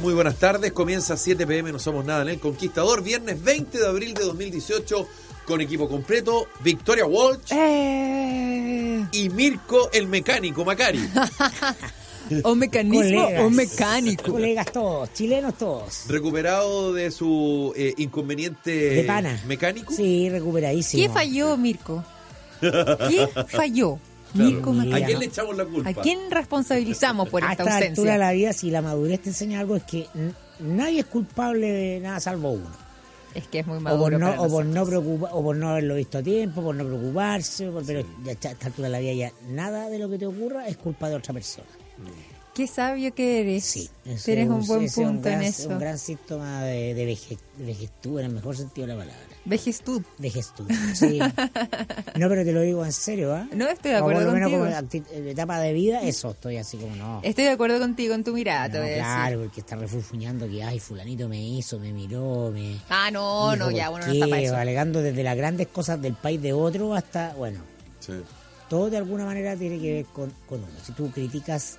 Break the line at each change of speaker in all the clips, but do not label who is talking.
Muy buenas tardes. Comienza 7 pm, no somos nada en el Conquistador. Viernes 20 de abril de 2018 con equipo completo. Victoria Walsh
Eh,
y Mirko el mecánico Macari.
o mecanismo
Colegas.
o mecánico.
Colegas todos, chilenos todos.
Recuperado de su eh, inconveniente
De pana.
mecánico.
Sí, recuperadísimo.
¿Qué falló, Mirko? ¿Qué falló?
¿A quién le echamos la culpa?
¿A quién responsabilizamos por
A
esta
esta altura de
ausencia?
la vida, si la madurez te enseña algo, es que nadie es culpable de nada salvo uno.
Es que es muy
O
maduro
por, no,
para
o, por no preocupa- o por no haberlo visto a tiempo, por no preocuparse, por- pero ya a esta altura de la vida ya nada de lo que te ocurra es culpa de otra persona.
Qué sabio que eres.
Sí, eso
Tienes
es
un buen
es un
punto en
gran-
eso.
Un gran síntoma de, de, veje- de en el mejor sentido de la palabra.
Vejestud.
Vejestud, sí. no, pero te lo digo en serio, ¿ah?
No, estoy de
O
acuerdo
por lo menos
contigo.
como acti- eh, etapa de vida, eso, estoy así como no.
Estoy de acuerdo contigo en tu mirada, te
No,
voy a decir.
claro, porque está refunfuñando que, ay, fulanito me hizo, me miró, me...
Ah, no,
dijo
no, ya, uno no está para eso.
Alegando desde las grandes cosas del país de otro hasta, bueno,
Sí.
todo de alguna manera tiene que ver con, con uno. Si tú criticas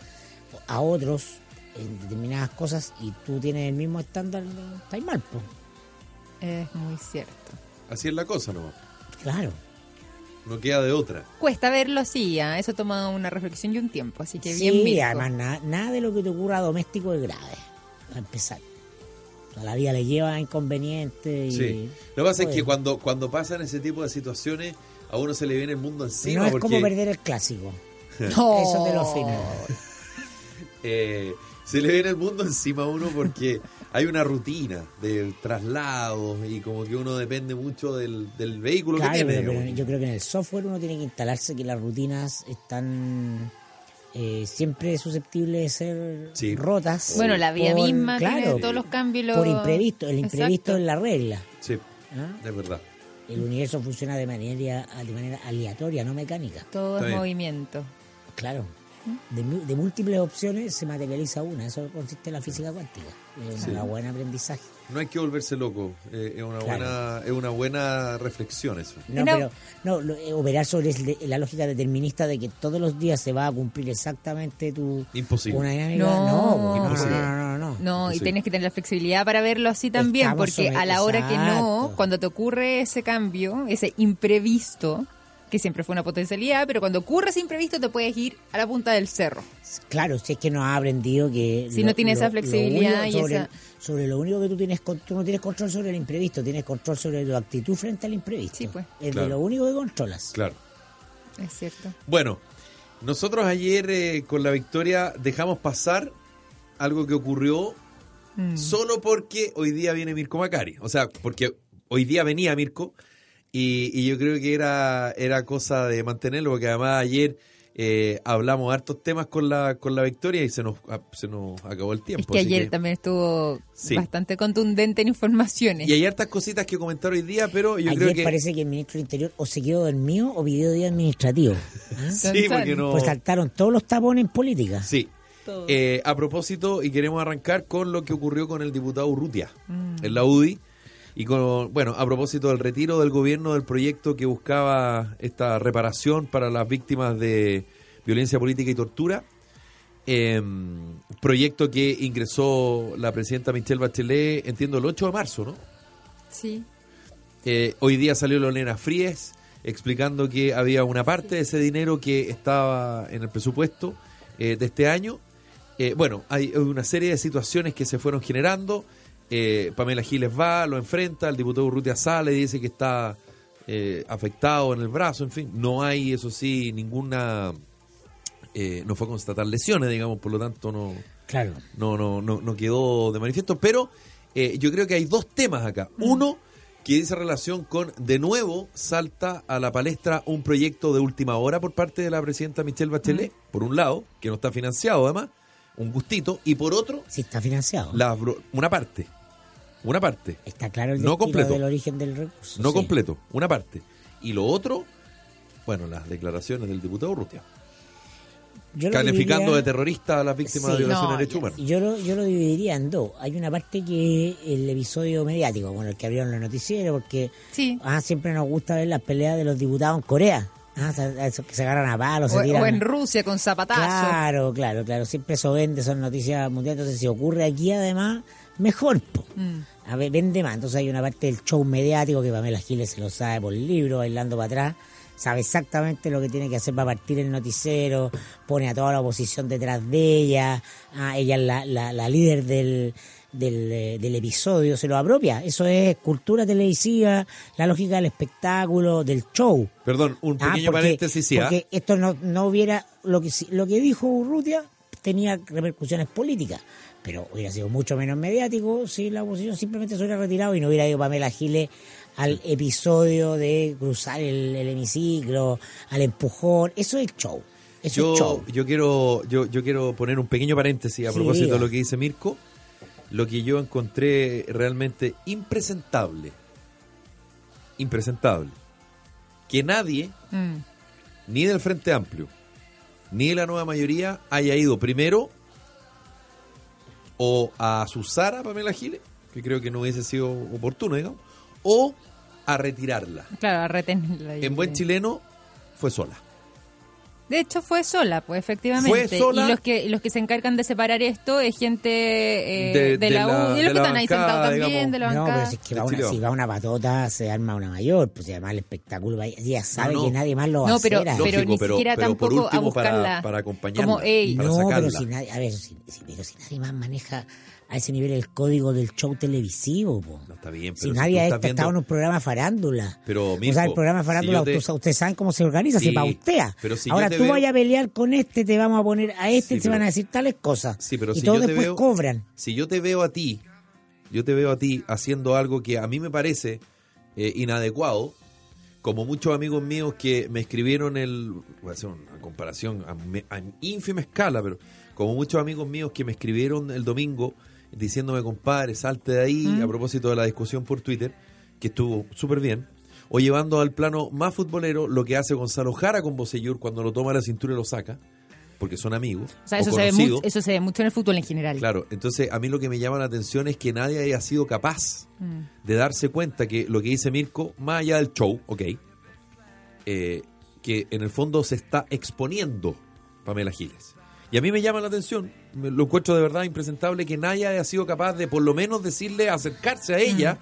a otros en determinadas cosas y tú tienes el mismo estándar, no, estás mal, pues.
Es muy cierto.
Así es la cosa, ¿no?
Claro.
No queda de otra.
Cuesta verlo así, ¿ah? eso toma una reflexión y un tiempo, así que
sí,
bien Mirko.
además na- nada de lo que te ocurra doméstico es grave, para empezar. A la vida le lleva inconvenientes y...
Sí. Lo que pasa es que cuando, cuando pasan ese tipo de situaciones, a uno se le viene el mundo encima.
no es
porque...
como perder el clásico.
No.
Eso te lo firmo.
eh, se le viene el mundo encima a uno porque hay una rutina de traslados y como que uno depende mucho del, del vehículo
Claro,
que tiene.
pero, pero yo creo que en el software uno tiene que instalarse que las rutinas están eh, siempre susceptibles de ser
Sí.
rotas.
Bueno, la vida
por-
misma tiene
claro,
todos los cambios.
Por imprevisto, el imprevisto
Exacto.
es la regla.
Sí,
¿ah?
es verdad.
El universo funciona de manera, de manera aleatoria, no mecánica.
Todo
Está
es
bien.
movimiento.
Claro. De, múltiples opciones se materializa una. Eso consiste en la física cuántica. Es
Sí.
un buen aprendizaje.
No hay que volverse loco. eh, es, una
Claro.
buena, es una buena reflexión eso.
No,
No.
pero no, lo- eh, operar sobre el la lógica determinista de que todos los días se va a cumplir exactamente tu
Imposible.
una dinámica.
No.
No, no, no,
Imposible.
no, no, no.
No, y tienes que tener la flexibilidad para verlo así también,
Estamos
porque
sobre-
a la hora que no, cuando te ocurre ese cambio, ese imprevisto, que siempre fue una potencialidad, pero cuando ocurre ese imprevisto te puedes ir a la punta del cerro.
Claro, si es que nos ha aprendido que...
Si no tiene esa flexibilidad
único
y
sobre,
esa-
sobre lo único que tú tienes, tú no tienes control sobre el imprevisto, tienes control sobre tu actitud frente al imprevisto.
Sí, pues.
Es
Claro.
de lo único que controlas.
Claro.
Es cierto.
Bueno, nosotros ayer eh, con la victoria dejamos pasar algo que ocurrió
Mm.
solo porque hoy día viene Mirko Macari. O sea, porque hoy día venía Mirko y, y yo creo que era, era cosa de mantenerlo, porque además ayer eh, hablamos hartos temas con la, con la victoria y se nos, ah, se nos acabó el tiempo.
Es que ayer también estuvo
Sí.
bastante contundente en informaciones.
Y hay hartas cositas que comentar hoy día, pero yo
Ayer
creo que...
parece que el ministro del Interior o se quedó dormido o pidió día administrativo. ¿ah?
Sí, porque no...
Pues saltaron todos los tapones en política.
Sí. Eh, a propósito, y queremos arrancar con lo que ocurrió con el diputado Urrutia
Mm.
en la UDI. Y con, bueno, a propósito del retiro del gobierno del proyecto que buscaba esta reparación para las víctimas de violencia política y tortura. eh, proyecto que ingresó la presidenta Michelle Bachelet, entiendo, el 8 de marzo, ¿no?
Sí.
Eh, hoy día salió Lorena Fríes explicando que había una parte de ese dinero que estaba en el presupuesto eh, de este año. Eh, bueno, hay una serie de situaciones que se fueron generando. Eh, Pamela Giles va, lo enfrenta, el diputado Urrutia sale dice que está eh, afectado en el brazo, en fin. No hay, eso sí, ninguna... eh, no fue a constatar lesiones, digamos, por lo tanto no
Claro.
no, no, no, no quedó de manifiesto, pero eh, yo creo que hay dos temas acá. Uno, que dice relación con, de nuevo, salta a la palestra un proyecto de última hora por parte de la presidenta Michelle Bachelet, por un lado, que no está financiado además, un gustito, y por otro,
Sí está financiado.
la, una parte, una parte,
Está claro el
No completo.
del origen del recurso.
no
sí.
completo, una parte. Y lo otro, bueno, las declaraciones del diputado
Yo lo
calificando
dividiría-
de terrorista a las víctimas
Sí.
de violación
No,
de derechos humanos.
Yo lo, yo lo dividiría en dos. Hay una parte que es el episodio mediático, bueno, el que abrieron los noticieros, porque
Sí.
ah, siempre nos gusta ver las peleas de los diputados en Corea. Ah, esos que se agarran a palos, se
O,
tiran.
o en Rusia con zapatazos.
Claro, claro, claro. Siempre eso vende, son noticias mundiales. Entonces, si ocurre aquí, además, mejor. po.
Mm.
A ver, vende más. Entonces, hay una parte del show mediático que Pamela Giles se lo sabe por libro, bailando para atrás. Sabe exactamente lo que tiene que hacer para partir el noticiero. Pone a toda la oposición detrás de ella. Ah, ella es la, la, la líder del, del, eh, del episodio. Se lo apropia. Eso es cultura televisiva, la lógica del espectáculo, del show.
Perdón, un
Ah,
pequeño paréntesis, sí. ¿ah?
porque esto no, no hubiera, lo que, lo que dijo Urrutia tenía repercusiones políticas, pero hubiera sido mucho menos mediático si la oposición simplemente se hubiera retirado y no hubiera ido Pamela Giles al episodio de cruzar el, el hemiciclo, al empujón, eso es show. Eso es show.
Yo, yo quiero yo, yo quiero poner un pequeño paréntesis a
Sí,
propósito
diga.
de lo que dice Mirko. Lo que yo encontré realmente impresentable. Impresentable. Que nadie,
Mm.
ni del Frente Amplio, ni de la nueva mayoría, haya ido primero o a azuzar a Pamela Giles, que creo que no hubiese sido oportuno, digamos, o a retirarla.
Claro, a retenerla.
En buen chileno, fue sola.
De hecho, fue sola, pues efectivamente.
Fue sola.
Y los que los que se encargan de separar esto es gente eh,
De-
de,
de
la,
la-
U, y los que están ahí
bancada,
sentados también,
digamos.
de la
No, pero
bancada.
si, es que va una, si va una patota, se arma una mayor, pues además el espectáculo, va- ella sabe
No, no.
que nadie más lo va
No,
a
pero,
hacer.
pero
Lógico,
ni
pero-
siquiera
pero por
tampoco a
último para-
buscarla.
para acompañarla.
Como, ey,
para
no, pero
sacarla.
si nadie, a ver, si, si- pero si nadie más maneja a ese nivel el código del show televisivo, po.
No, está bien,
Si
pero
nadie
tú
ha
estás
estado
viendo-
en un programa farándula.
Pero,
o
Mirko,
sea, el programa
si
farándula,
te-
ustedes saben cómo se organiza,
Sí,
se pautea.
pero si
Ahora
te
tú
veo-
vayas a pelear con este, te vamos a poner a este,
Sí,
se van
pero-
a decir tales cosas.
Sí, pero
y
si
todos
te
después
veo-
cobran.
Si yo te veo a ti, yo te veo a ti haciendo algo que a mí me parece eh, inadecuado, como muchos amigos míos que me escribieron el, voy a hacer una comparación a ínfima escala, pero como muchos amigos míos que me escribieron el domingo diciéndome, compadre, salte de ahí, a propósito de la discusión por Twitter, que estuvo súper bien, o llevando al plano más futbolero lo que hace Gonzalo Jara con Bocellur cuando lo toma a la cintura y lo saca, porque son amigos,
o sea,
o
eso se, ve mucho, eso se ve mucho en el fútbol en general.
Claro, entonces a mí lo que me llama la atención es que nadie haya sido capaz
Mm.
de darse cuenta que lo que dice Mirko, más allá del show, ok, eh, que en el fondo se está exponiendo Pamela Giles. Y a mí me llama la atención, lo encuentro de verdad impresentable que nadie haya sido capaz de por lo menos decirle, acercarse a ella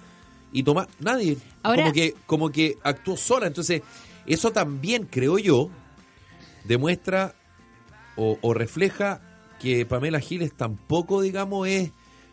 y tomar, nadie,
Ahora-
como que como que actuó sola, entonces eso también creo yo demuestra o, o refleja que Pamela Giles tampoco, digamos, es,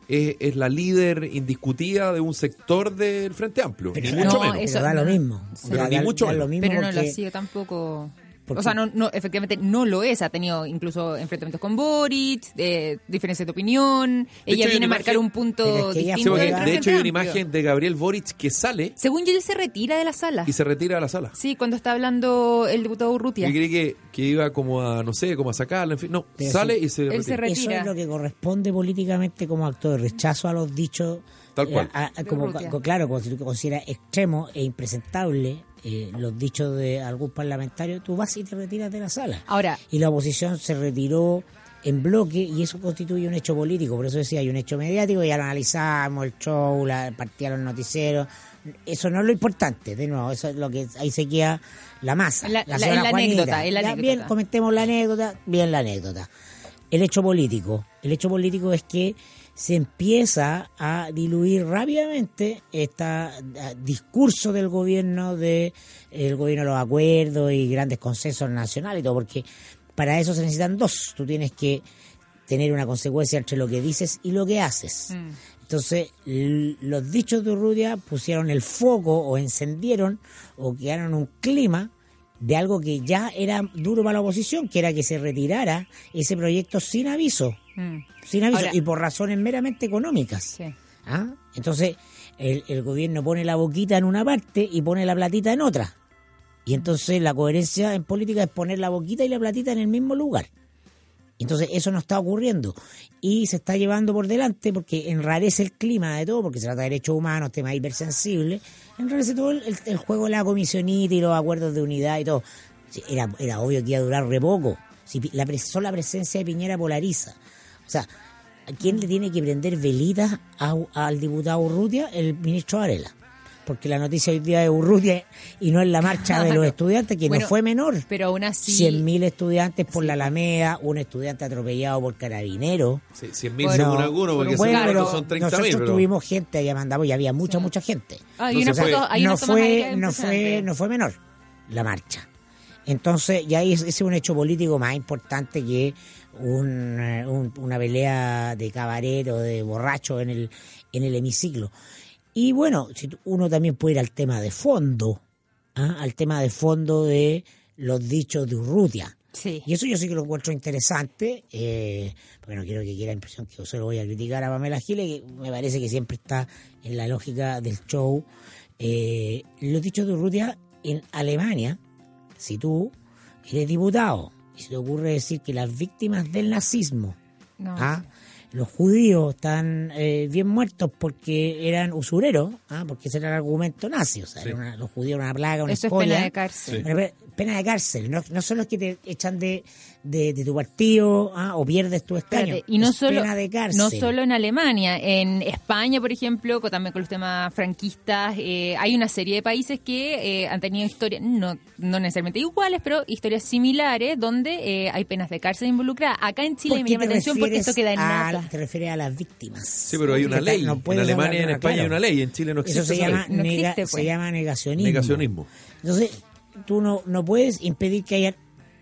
es, es la líder indiscutida de un sector del Frente Amplio, ni
Pero
mucho
no,
menos.
Pero
Eso-
da lo mismo.
Pero
Da-
ni
da-
mucho
da lo
menos.
mismo
Pero no lo ha sido tampoco.
Porque-
O sea, no, no, efectivamente no lo es. Ha tenido incluso enfrentamientos con Boric, eh, diferencias de opinión.
De
ella
hecho,
viene a marcar
imagen-
un punto
Sí,
distinto.
de hecho hay una imagen de Gabriel Boric que sale
Según yo, él se retira de la sala.
y se retira de la sala.
Sí, cuando está hablando el diputado Urrutia.
Yo creí que, que iba como a, no sé, como a sacarla, en fin. No,
Pero
sale
sí,
y se
él
retira.
se re-
Eso
retira.
es lo que corresponde políticamente como acto de rechazo a los dichos.
Tal
eh,
cual.
a- a- como, claro, como si tú consideras extremo e impresentable eh, los dichos de algún parlamentario, tú vas y te retiras de la sala.
Ahora,
Y la oposición se retiró en bloque y eso constituye un hecho político. Por eso decía, hay un hecho mediático, ya lo analizamos, el show, la partida de los noticieros. Eso no es lo importante, de nuevo, eso es lo que ahí se queda la masa.
La- la- la
Ya,
anécdota.
Bien, comentemos la anécdota, bien la anécdota. El hecho político. El hecho político es que se empieza a diluir rápidamente este discurso del gobierno de el gobierno de los acuerdos y grandes consensos nacionales y todo, porque para eso se necesitan dos. Tú tienes que tener una consecuencia entre lo que dices y lo que haces.
Mm.
Entonces, los dichos de Urrutia pusieron el foco o encendieron o crearon un clima de algo que ya era duro para la oposición, que era que se retirara ese proyecto sin aviso,
mm,
sin aviso
Ahora-
y por razones meramente económicas.
sí.
¿Ah? Entonces, el, el gobierno pone la boquita en una parte y pone la platita en otra. Y entonces la coherencia en política es poner la boquita y la platita en el mismo lugar. Entonces eso no está ocurriendo y se está llevando por delante porque enrarece el clima de todo, porque se trata de derechos humanos, temas hipersensibles, enrarece todo el, juego de la comisionita y los acuerdos de unidad y todo. Era, era obvio que iba a durar re poco. Si la, sola presencia de Piñera polariza. O sea, ¿a quién le tiene que prender velitas a- al diputado Urrutia? El ministro Varela. porque la noticia hoy día es Urrutia y no es la marcha de los estudiantes, que
Bueno,
no fue menor.
Pero aún así.
100.000 estudiantes por la Alameda, un estudiante atropellado por carabineros.
Sí, 100.000
Bueno,
según algunos, porque
Bueno, pero
son 30.000.
nosotros
pero-
tuvimos gente allá mandamos y había mucha, mucha gente.
Ah, y una
Entonces
foto,
fue-
hay
no fue, no fue, no fue menor la marcha. Entonces, ya es- ese es un hecho político más importante que un, eh, un- una pelea de cabaret o de borracho en el, en el hemiciclo. Y bueno, si uno también puede ir al tema de fondo, ¿ah? al tema de fondo de los dichos de Urrutia.
Sí.
Y eso yo sí que lo encuentro interesante, eh, porque no quiero que quiera la impresión que yo se lo voy a criticar a Pamela Giles, que me parece que siempre está en la lógica del show. Eh, los dichos de Urrutia en Alemania, si tú eres diputado y se te ocurre decir que las víctimas del nazismo,
No,
¿ah? los judíos están eh, bien muertos porque eran usureros, ¿ah? porque ese era el argumento nazi, o sea,
Sí.
era una- los judíos eran una plaga, una
Eso es
escoria.
pena de cárcel.
Sí.
Pero, pero, pena de cárcel, no, no son los que te echan de, de, de tu partido ah, o pierdes tu escaño.
Espérate, y no
Es
solo,
pena de cárcel.
no solo en Alemania, en España, por ejemplo, también con los temas franquistas, eh, hay una serie de países que eh, han tenido historias, no, no necesariamente iguales, pero historias similares, donde eh, hay penas de cárcel involucradas. Acá en Chile
¿Por
me llama la atención porque esto queda en
a-
nada.
Te refieres a las víctimas.
Sí, pero hay una ley.
no
en Alemania y en España
claro.
hay una ley. En Chile no existe
Eso se
esa
llama,
ley.
No
nega-
existe, pues.
se llama negacionismo.
Negacionismo.
Entonces, tú no, no puedes impedir que haya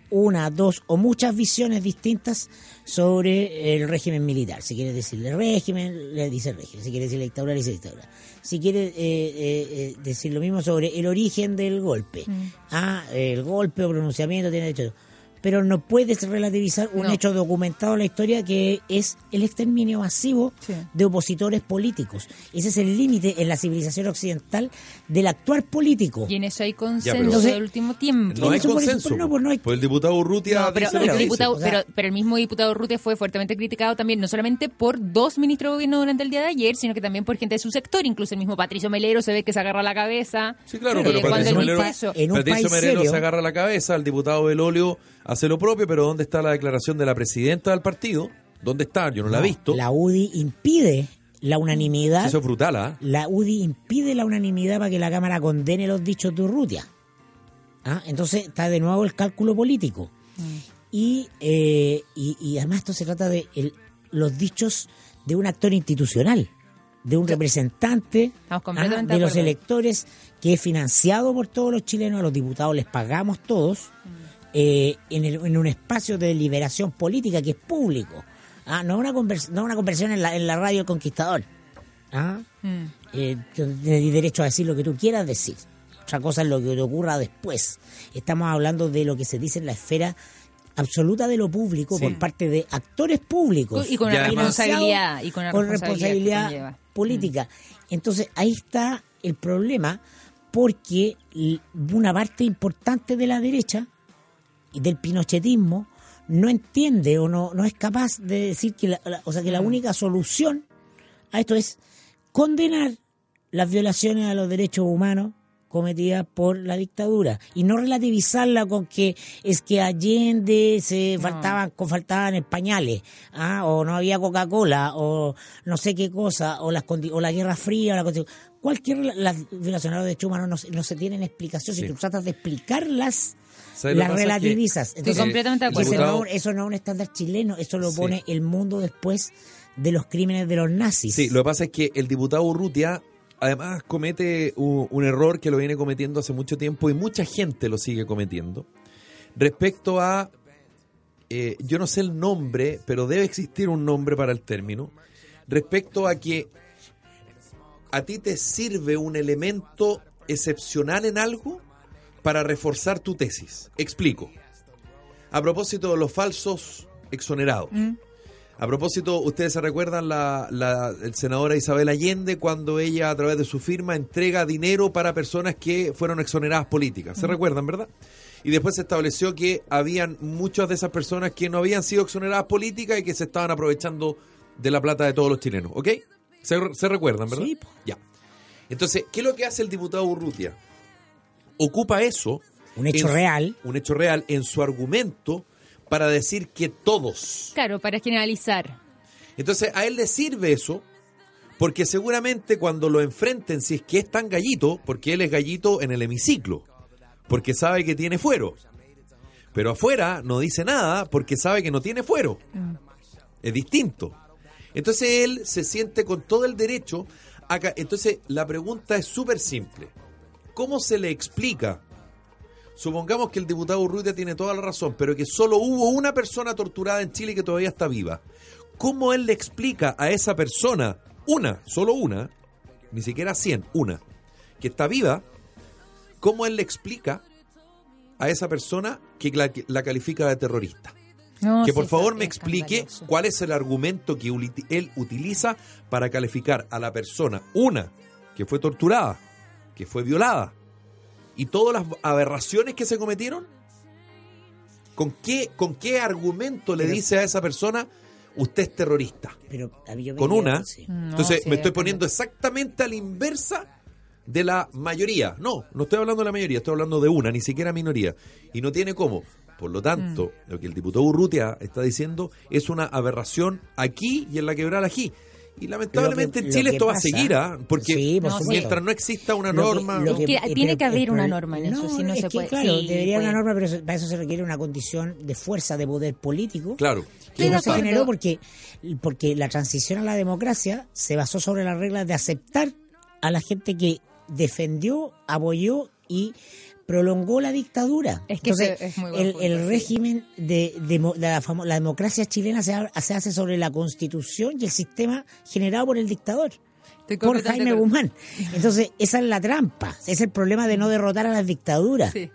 una, dos o muchas visiones distintas sobre el régimen militar. Si quieres decirle régimen, le dice régimen. Si quieres decirle dictadura, le dice dictadura. Si quieres eh, eh, eh, decir lo mismo sobre el origen del golpe.
Mm.
Ah, el golpe o pronunciamiento tiene derecho. Pero no puedes relativizar un
No.
hecho documentado en la historia que es el exterminio masivo
Sí.
de opositores políticos. Ese es el límite en la civilización occidental del actuar político.
Y en eso hay consenso
pero-
del último tiempo.
No hay
por
consenso.
pues no, pues no hay-
Pues el diputado Urrutia
No, pero,
lo
el
que dice.
diputado,
O sea-
pero, pero el mismo diputado Urrutia fue fuertemente criticado también, no solamente por dos ministros de gobierno durante el día de ayer, sino que también por gente de su sector, incluso el mismo Patricio Melero se ve que se agarra la cabeza.
Sí, claro,
eh,
pero
cuando
Patricio Melero.
En un
Patricio
país
Melero
serio-
se agarra la cabeza, el diputado Belolio hace lo propio, pero ¿dónde está la declaración de la presidenta del partido? ¿Dónde está? Yo no, la he visto.
La UDI impide la unanimidad.
Eso es brutal, ¿ah?
La UDI impide la unanimidad para que la Cámara condene los dichos de Urrutia. ¿Ah? Entonces está de nuevo el cálculo político. Y, eh, y, y además esto se trata de el- los dichos de un actor institucional, de un representante ah, de los
acuerdo.
electores que es financiado por todos los chilenos, a los diputados les pagamos todos, eh, en, el- en un espacio de deliberación política que es público. Ah, no una convers- no una conversión en la, en la radio El Conquistador. Ah,
Mm.
eh, tienes derecho a decir lo que tú quieras decir. Otra cosa es lo que te ocurra después. Estamos hablando de lo que se dice en la esfera absoluta de lo público
Sí.
por parte de actores públicos.
Y con responsabilidad. Y con responsabilidad.
política. Entonces ahí está el problema porque una parte importante de la derecha del pinochetismo no entiende o no, no es capaz de decir que la, la- o sea que la única solución a esto es condenar las violaciones a los derechos humanos cometidas por la dictadura. Y no relativizarla con que es que Allende se faltaban con faltaban pañales ah, o no había Coca-Cola o no sé qué cosa o las condi- o la Guerra Fría o la cualquier las violaciones los derechos humanos no, se- no se tienen explicación. Si tú tratas de explicarlas
¿Sabes lo
las
que
relativizas.
Estoy
Entonces,
completamente de acuerdo.
no- eso no es un estándar chileno eso lo
Sí.
pone el mundo después de los crímenes de los nazis.
Sí, lo que pasa es que el diputado Urrutia además comete u- un, error que lo viene cometiendo hace mucho tiempo y mucha gente lo sigue cometiendo respecto a, eh, yo no sé el nombre, pero debe existir un nombre para el término, respecto a que a ti te sirve un elemento excepcional en algo para reforzar tu tesis. Explico. A propósito de los falsos exonerados. A propósito, ustedes se recuerdan la, la el senadora Isabel Allende cuando ella a través de su firma entrega dinero para personas que fueron exoneradas políticas. ¿Se recuerdan, verdad? Y después se estableció que habían muchas de esas personas que no habían sido exoneradas políticas y que se estaban aprovechando de la plata de todos los chilenos, ¿ok? ¿Se, se recuerdan, verdad?
Sí.
Ya. Entonces, ¿qué es lo que hace el diputado Urrutia? Ocupa eso.
Un hecho
en-
real.
Un hecho real en su argumento para decir que todos
Claro, para generalizar.
entonces a él le sirve eso Porque seguramente cuando lo enfrenten, si es que es tan gallito, porque él es gallito en el hemiciclo, porque sabe que tiene fuero. Pero afuera no dice nada porque sabe que no tiene fuero. Es distinto. Entonces él se siente con todo el derecho. A Entonces la pregunta es súper simple. ¿Cómo se le explica? Supongamos que el diputado Urrutia tiene toda la razón, pero que solo hubo una persona torturada en Chile que todavía está viva. ¿Cómo él le explica a esa persona, una, solo una, ni siquiera cien, una, que está viva, cómo él le explica a esa persona que la, califica de terrorista? que por favor me explique cuál es el argumento que él utiliza para calificar a la persona, una, que fue torturada, que fue violada, y todas las aberraciones que se cometieron. ¿Con qué, con qué argumento le dice a esa persona, usted es terrorista?
Pero,
con una. entonces me estoy poniendo exactamente a la inversa de la mayoría. No, no estoy hablando de la mayoría, estoy hablando de una, ni siquiera minoría. Y no tiene cómo. Por lo tanto, mm. lo que el diputado Urrutia está diciendo es una aberración aquí y en la quebrada aquí. Y lamentablemente en Chile esto va a seguir, ¿ah? porque mientras no exista una norma...
tiene que haber una norma en eso, si no se puede.
Claro, debería haber una norma, pero para eso se requiere una condición de fuerza, de poder político.
Claro.
Que no se generó porque, porque la transición a la democracia se basó sobre las reglas de aceptar a la gente que defendió, apoyó y prolongó la dictadura.
Es que es muy
el, el, régimen de, la, la, democracia chilena se, se, hace sobre la constitución y el sistema generado por el dictador. Por Jaime Guzmán. Entonces, esa es la trampa. Es el problema de no derrotar a las dictaduras. Sí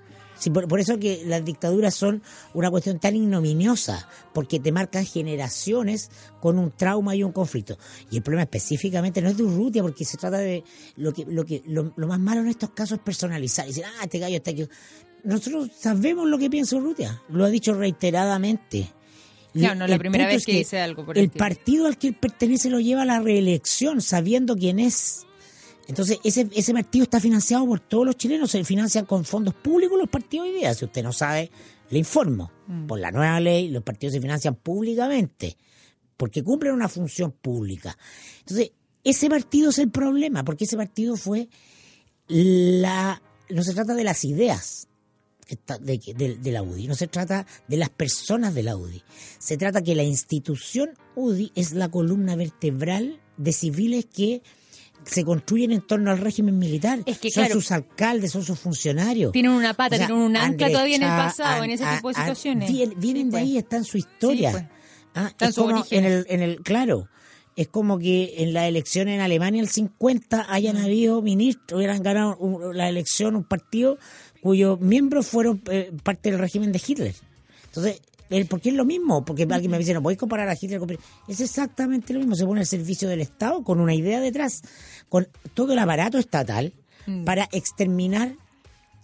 por, eso que las dictaduras son una cuestión tan ignominiosa, porque te marcan generaciones con un trauma y un conflicto. Y el problema específicamente no es de Urrutia, porque se trata de lo que lo que lo, más malo en estos casos es personalizar. Y decir, ah, este gallo está aquí. Nosotros sabemos lo que piensa Urrutia, lo ha dicho reiteradamente.
Claro, no la primera vez que, dice algo por
el, el partido al que él pertenece lo lleva a la reelección, sabiendo quién es. Entonces, ese, ese partido está financiado por todos los chilenos, se financian con fondos públicos los partidos hoy día. Si usted no sabe, le informo. Mm. Por la nueva ley, los partidos se financian públicamente, porque cumplen una función pública. Entonces, ese partido es el problema, porque ese partido fue la... No se trata de las ideas de, de, de la UDI, no se trata de las personas de la UDI. Se trata que la institución UDI es la columna vertebral de civiles que se construyen en torno al régimen militar. Es que, son sus alcaldes, son sus funcionarios.
Tienen una pata, tienen un ancla todavía en el pasado, en ese tipo de situaciones.
vienen, de ahí, está en su historia. Sí, pues. ah, es como en el, en el, claro, es como que en la elección en Alemania el 50 hayan mm. habido ministros, hubieran ganado la elección un partido cuyos miembros fueron eh, parte del régimen de Hitler. Entonces, porque es lo mismo, porque alguien me dice, no podéis comparar a Hitler con... Es exactamente lo mismo, se pone al servicio del Estado con una idea detrás, con todo el aparato estatal mm. para exterminar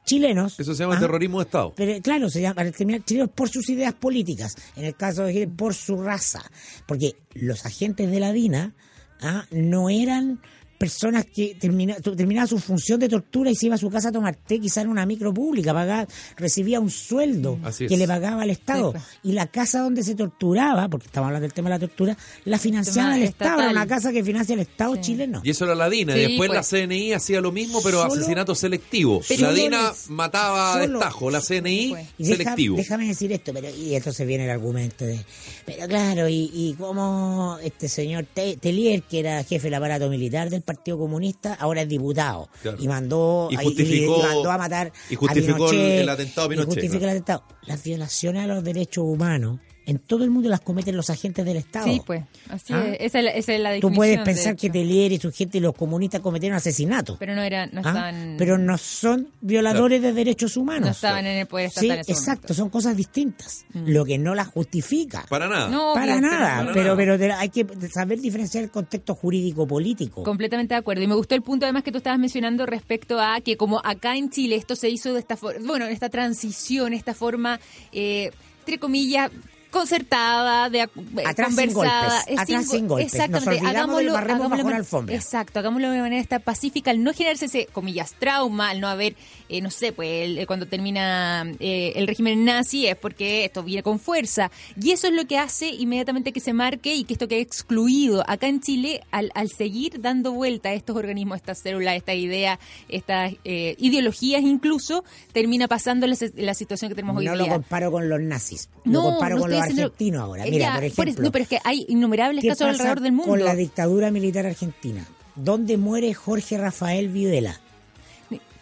chilenos.
Eso se llama terrorismo de Estado.
Pero claro, se llama para exterminar chilenos por sus ideas políticas, en el caso de Hitler por su raza, porque los agentes de la DINA ¿ah? no eran personas que termina, terminaba su función de tortura y se iba a su casa a tomar té, quizá en una micro pública, pagaba, recibía un sueldo que le pagaba al Estado. Pues. Y la casa donde se torturaba, porque estamos hablando del tema de la tortura, la financiaba el Estado, era una casa que financia el Estado chileno.
Y eso era la DINA, después la pues. CNI hacía lo mismo, pero asesinato selectivo. la DINA mataba de destajo, la CNI selectivo.
déjame decir esto, pero y entonces viene el argumento de, pero claro, y, y cómo este señor Telier, que era jefe del aparato militar del Partido Comunista, ahora es diputado. Y mandó,
y, mandó
a matar
y justificó el, atentado Pinochet.
Y justificó el atentado. Las violaciones a los derechos humanos en todo el mundo las cometen los agentes del Estado.
Sí, pues, así ¿Ah? es. Esa, es la definición.
Tú puedes pensar que Telier y su gente y los comunistas cometieron asesinatos.
Pero no eran, no ¿Ah?
Pero no son violadores de derechos humanos. No
estaban en el poder estatal.
Sí, exacto, son cosas distintas. Mm. Lo que no las justifica.
Para nada.
No, para, nada. pero, pero, hay que saber diferenciar el contexto jurídico-político.
Completamente de acuerdo. Y me gustó el punto además que tú estabas mencionando respecto a que como acá en Chile esto se hizo de esta forma, bueno, esta transición, esta forma, eh, entre comillas, concertada, de eh,
Atrás sin
conversada,
golpes,
es
atrás
go-
sin golpes. Nos
Exactamente,
del
hagámoslo, hagámoslo
bajo la alfombra.
Exacto, hagámoslo de manera esta pacífica, al no generarse ese, comillas, trauma, al no haber, eh, no sé, pues el- cuando termina eh, el régimen nazi es porque esto viene con fuerza. Y eso es lo que hace inmediatamente que se marque y que esto quede excluido. Acá en Chile, al, al seguir dando vuelta a estos organismos, estas células, esta idea, estas eh, ideologías incluso, termina pasando la, la situación que tenemos hoy
No
día.
lo comparo con los nazis. lo comparo
no
con los
diciendo-
argentinos ahora.
Eh,
Mira,
ya,
por ejemplo.
no, pero es que hay innumerables
¿qué
casos alrededor del mundo.
Con la dictadura militar argentina. ¿Dónde muere Jorge Rafael Videla?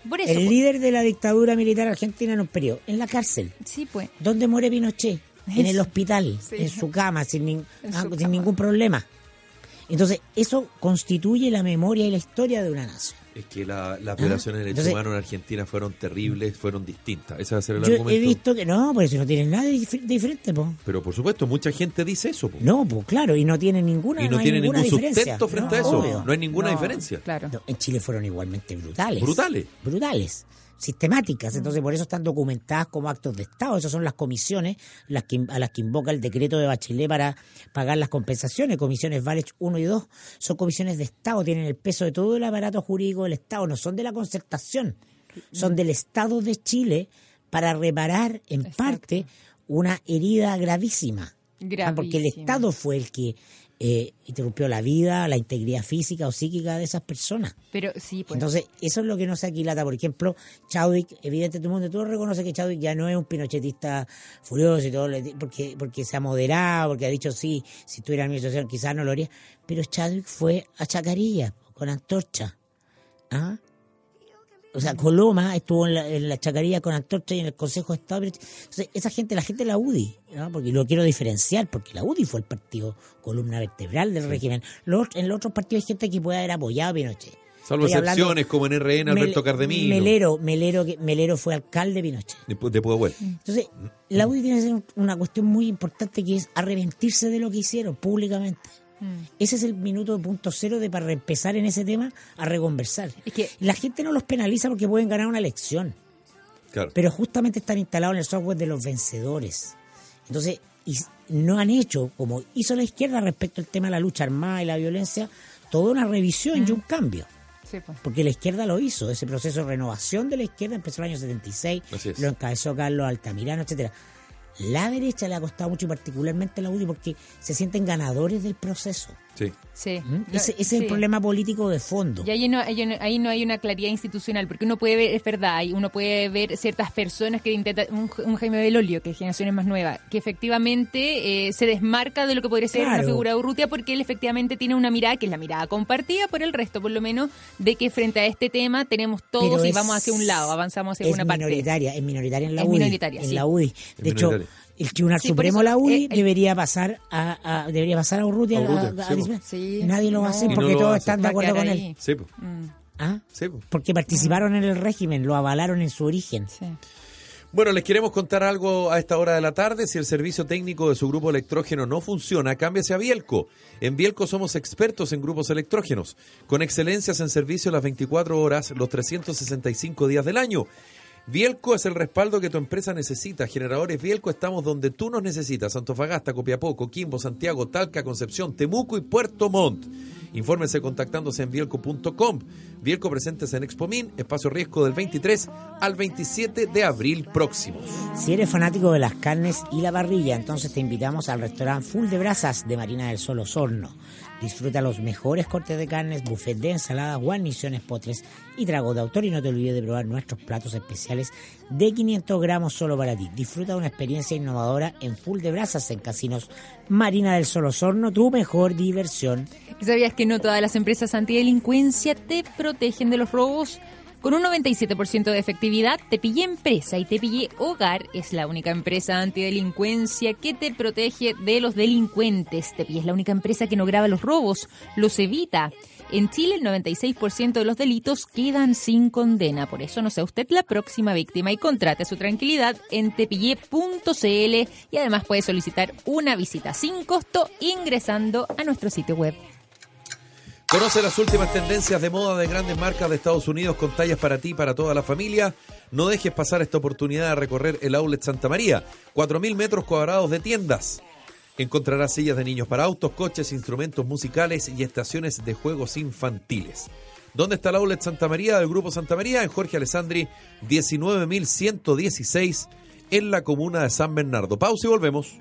Por eso,
El
pues,
líder de la dictadura militar argentina en un periodo. En la cárcel.
sí, pues.
¿Dónde muere Pinochet? En el hospital,
Sí.
en su cama, sin, nin- ah,
su
sin
cama.
ningún problema. Entonces, eso constituye la memoria y la historia de una nación.
Es que la- las violaciones de derechos
Entonces-
humanos en Argentina fueron terribles, fueron distintas. Ese va a ser el
Yo
argumento.
he visto que no, por eso no tienen nada de dif- de diferente, po.
Pero por supuesto, mucha gente dice eso. po.
No, pues claro, y no tienen ninguna
y no,
hay
tiene
ninguna
ningún
diferencia.
sustento frente
No,
a eso.
obvio.
No hay ninguna
No,
diferencia.
Claro.
No, en Chile fueron igualmente brutales.
Brutales.
Brutales. Sistemáticas.
Mm.
Entonces, por eso están documentadas como actos de Estado. Esas son las comisiones las que, a las que invoca el decreto de Bachelet para pagar las compensaciones. Comisiones Valech 1 y 2 son comisiones de Estado. Tienen el peso de todo el aparato jurídico del Estado. No son de la concertación. Son del Estado de Chile para reparar, en
Exacto.
parte, una herida gravísima. Ah, Porque el. Estado fue el que eh, interrumpió la vida, la integridad física o psíquica de esas personas.
Pero sí, pues.
Entonces, eso es lo que no se aquilata. Por ejemplo, Chadwick, evidente todo el mundo, todo reconoce que Chadwick ya no es un pinochetista furioso y todo, porque, porque se ha moderado, porque ha dicho sí, si estuviera en mi situación quizás no lo haría. Pero Chadwick fue a Chacarilla con antorcha. ¿Ah? O sea, Coloma estuvo en la, en la chacarilla con antorcha y en el Consejo de Estado. Entonces, esa gente, la gente de la UDI, ¿no? porque lo quiero diferenciar, porque la UDI fue el partido columna vertebral del régimen. Los, en los otros partidos hay gente que puede haber apoyado a Pinochet.
Salvo
Estoy hablando-
excepciones como en RN Alberto Cardemino.
Melero, Melero, Melero fue alcalde de Pinochet.
De, de Pudahuel.
Entonces, la UDI tiene que ser una cuestión muy importante que es arrepentirse de lo que hicieron públicamente.
Mm.
Ese es el minuto punto cero de para empezar en ese tema a reconversar.
Es que-
La gente no los penaliza porque pueden ganar una elección,
Claro.
pero justamente están instalados en el software de los vencedores. Entonces, y no han hecho, como hizo la izquierda respecto al tema de la lucha armada y la violencia, toda una revisión y un cambio.
Sí, pues.
Porque la izquierda lo hizo, ese proceso de renovación de la izquierda empezó en el año 76,
Así es.
lo encabezó Carlos Altamirano, etcétera. La derecha le ha costado mucho, y particularmente la UDI, porque se sienten ganadores del proceso.
Sí.
Sí.
Ese, ese es el problema político de fondo.
Y ahí no, ahí, no, ahí no hay una claridad institucional, porque uno puede ver, es verdad, y uno puede ver ciertas personas que intentan, un, un Jaime Belolio, que es generaciones más nueva, que efectivamente eh, se desmarca de lo que podría ser una
Claro.
figura de Urrutia, porque él efectivamente tiene una mirada, que es la mirada compartida por el resto, por lo menos, de que frente a este tema tenemos todos
Pero
y
es-
vamos hacia un lado, avanzamos hacia
es
una parte.
minoritaria, es minoritaria en la
Es
UDI.
minoritaria,
en
sí.
la UDI.
Es
De hecho,
minoritaria.
El Tribunal
Sí,
Supremo
eso,
de la UDI
eh,
debería pasar a, a- debería pasar a Urrutia.
A Urrutia,
a-
sí,
a-
po.
Sí,
Nadie lo va a hacer
no
porque todos están de acuerdo con
ahí.
él.
Sí, po.
Mm,
¿Ah?
Sí, po.
Porque participaron en el régimen, lo avalaron en su origen.
sí.
Bueno, les queremos contar algo a esta hora de la tarde. Si el servicio técnico de su grupo electrógeno no funciona, cámbiase a Bielco. En Bielco somos expertos en grupos electrógenos, con excelencias en servicio las 24 horas, los 365 días del año. Bielco es el respaldo que tu empresa necesita. Generadores Bielco estamos donde tú nos necesitas. Antofagasta, Copiapó, Coquimbo, Santiago, Talca, Concepción, Temuco y Puerto Montt. Infórmese contactándose en bielco.com. Bielco presentes en Expomin, espacio riesgo del 23 al 27 de abril próximos.
Si eres fanático de las carnes y la parrilla, entonces te invitamos al restaurante Full de Brasas de Marina del Sol Osorno. Disfruta los mejores cortes de carnes, buffet de ensaladas, guarniciones, potres y trago de autor. Y no te olvides de probar nuestros platos especiales de 500 gramos solo para ti. Disfruta de una experiencia innovadora en Full de Brasas en Casinos Marina del Sol Osorno, tu mejor diversión.
¿Sabías que no todas las empresas antidelincuencia te protegen de los robos? Con un 97% de efectividad, Te Pillé Empresa y Te Pillé Hogar es la única empresa antidelincuencia que te protege de los delincuentes. Te Pillé es la única empresa que no graba los robos, los evita. En Chile el 96% de los delitos quedan sin condena. Por eso no sea usted la próxima víctima y contrate su tranquilidad en tepillé.cl y además puede solicitar una visita sin costo ingresando a nuestro sitio web.
Conoce las últimas tendencias de moda de grandes marcas de Estados Unidos con tallas para ti y para toda la familia. No dejes pasar esta oportunidad de recorrer el Outlet Santa María. 4.000 metros cuadrados de tiendas. Encontrarás sillas de niños para autos, coches, instrumentos musicales y estaciones de juegos infantiles. ¿Dónde está el Outlet Santa María del Grupo Santa María? En Jorge Alessandri, 19.116, en la comuna de San Bernardo. Pausa y volvemos.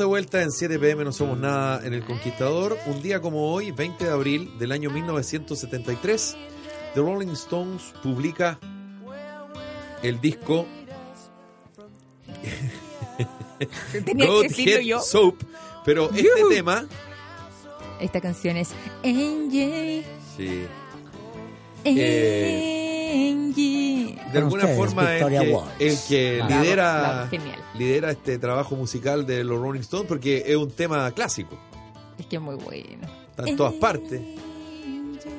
De vuelta en 7 pm, no somos nada en El Conquistador. Un día como hoy, 20 de abril del año 1973, The Rolling Stones publica el disco
Tenía que decirlo
Godhead
yo.
Soap. Pero este
Yuhu.
tema,
Esta canción es
sí, Eh,
Angie.
de alguna
ustedes,
forma el
Victoria
que, el que
Bravo,
lidera,
bravo,
lidera este trabajo musical de los Rolling Stones porque es un tema clásico.
Es que es muy bueno.
Está en todas partes.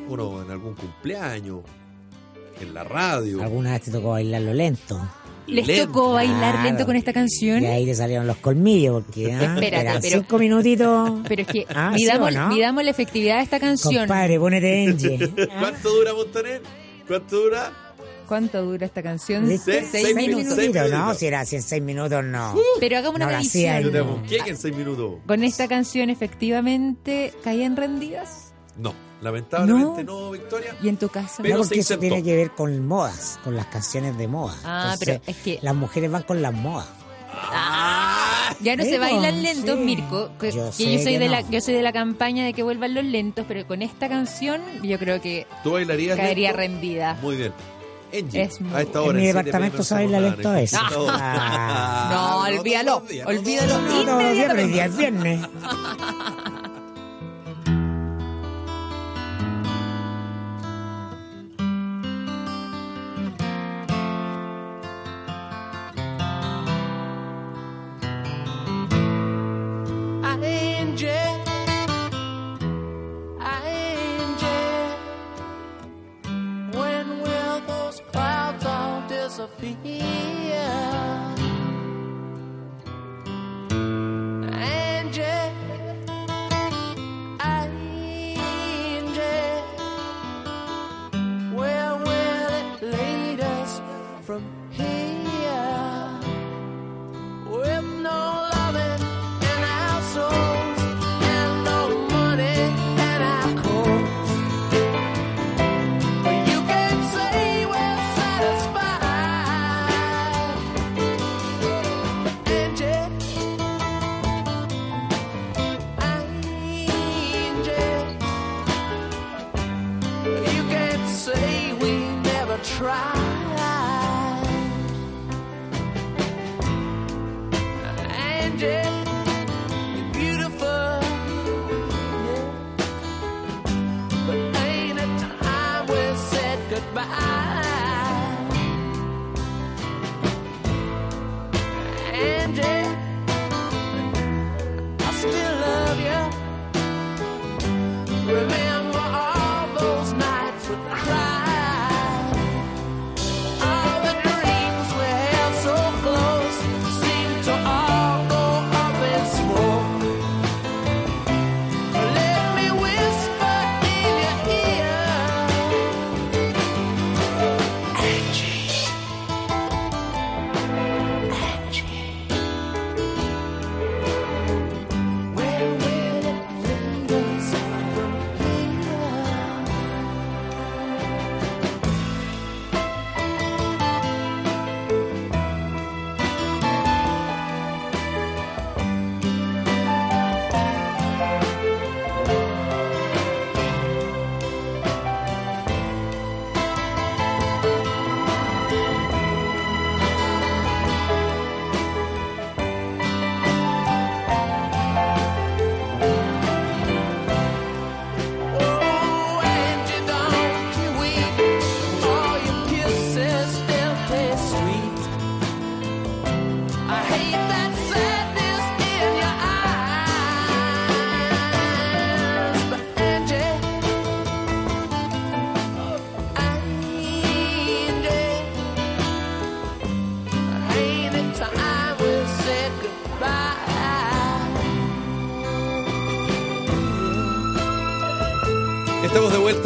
Uno en algún cumpleaños, en la radio.
Alguna vez te tocó bailarlo lento.
Les
lento.
tocó bailar
Claro.
lento con esta canción.
Y ahí te salieron los colmillos, porque ah,
Espérate,
eran
pero-
cinco minutitos.
Pero es que
Ah, ¿sí
midamos,
o no?
midamos la efectividad de esta canción.
Compadre, ponete Angie.
¿Cuánto dura Montaner? ¿Cuánto dura?
¿Cuánto dura esta canción?
Seis-
Seis
seis
minutos.
Seis
No,
minutos.
si era así en seis minutos, no.
Pero hagamos una
No
revisión.
Que en seis minutos.
Con esta canción efectivamente caían rendidas.
No, lamentablemente no, Victoria.
Y en tu caso.
Pero
no,
se
porque eso tiene que ver con modas, con las canciones de moda.
Ah,
Entonces,
pero es que-
Las mujeres van con las modas.
Ah, ya no se bailan lentos,
sí.
Mirko. Que,
Yo
que
sé
yo soy
que
de
no.
la, yo soy de la campaña de que vuelvan los lentos, pero con esta canción yo creo que
¿Tú bailarías
caería
lento?
rendida.
Muy bien. Angie,
Es muy-
a esta
En
hora.
mi
en 7
departamento se baila
no
lento a
nada.
Ah.
No,
no
olvídalo, olvídalo.
No, hoy día es viernes.
happy.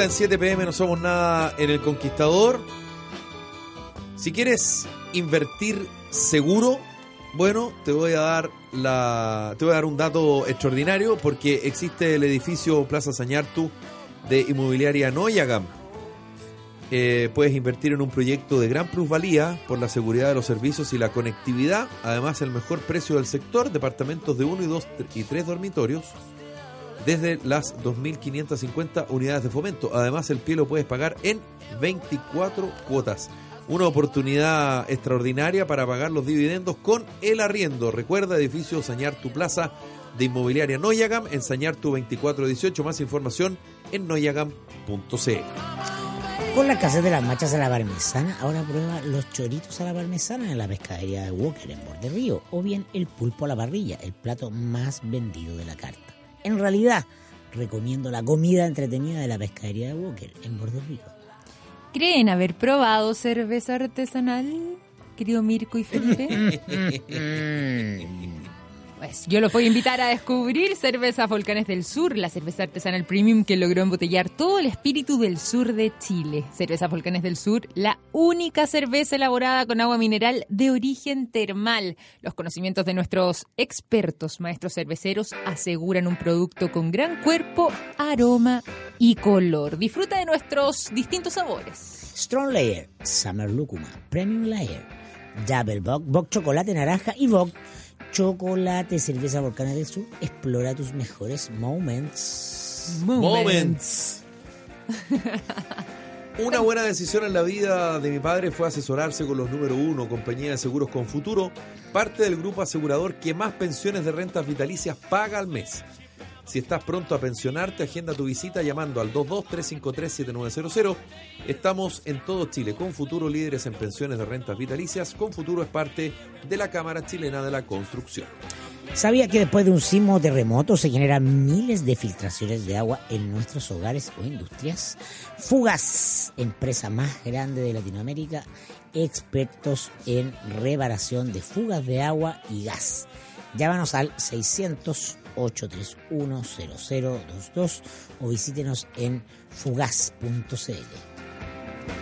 En 7 pm, no somos nada en el Conquistador. Si quieres invertir seguro, bueno, te voy a dar la te voy a dar un dato extraordinario porque existe el edificio Plaza Sañartu de Inmobiliaria Noyagam. Eh, puedes invertir en un proyecto de gran plusvalía por la seguridad de los servicios y la conectividad, además el mejor precio del sector, departamentos de 1 y 2 y 3 dormitorios desde las 2.550 unidades de fomento. Además, el pie lo puedes pagar en 24 cuotas. Una oportunidad extraordinaria para pagar los dividendos con el arriendo. Recuerda, edificio Sañartu Plaza de Inmobiliaria Noyagam en Sañartu 2418. Más información en noyagam.cl.
Con la escasez de las machas a la parmesana, ahora prueba los choritos a la parmesana en la pescadería de Walker en Borde Río, o bien el pulpo a la parrilla, el plato más vendido de la carta. En realidad, recomiendo la comida entretenida de la pescadería de Walker en Borde Río.
¿Creen haber probado cerveza artesanal, querido Mirko y Felipe? Yo los voy a invitar a descubrir Cerveza Volcanes del Sur, la cerveza artesanal premium que logró embotellar todo el espíritu del sur de Chile. Cerveza Volcanes del Sur, la única cerveza elaborada con agua mineral de origen termal. Los conocimientos de nuestros expertos maestros cerveceros aseguran un producto con gran cuerpo, aroma y color. Disfruta de nuestros distintos sabores.
Strong Layer, Summer Lúcuma, Premium Layer, Double Bock, Bock Chocolate Naranja y Bock Chocolate Cerveza Volcanes del Sur. Explora tus mejores moments.
Moments. Una buena decisión en la vida de mi padre fue asesorarse con los número uno, compañía de seguros con futuro, parte del grupo asegurador que más pensiones de rentas vitalicias paga al mes. Si estás pronto a pensionarte, agenda tu visita llamando al 22-353-7900. Estamos en todo Chile con Futuro líderes en pensiones de rentas vitalicias. Con Futuro es parte de la Cámara Chilena de la Construcción.
¿Sabía que después de un sismo terremoto se generan miles de filtraciones de agua en nuestros hogares o industrias? Fugas, empresa más grande de Latinoamérica, expertos en reparación de fugas de agua y gas. Llámanos al 600-831-0022 o visítenos en fugas.cl.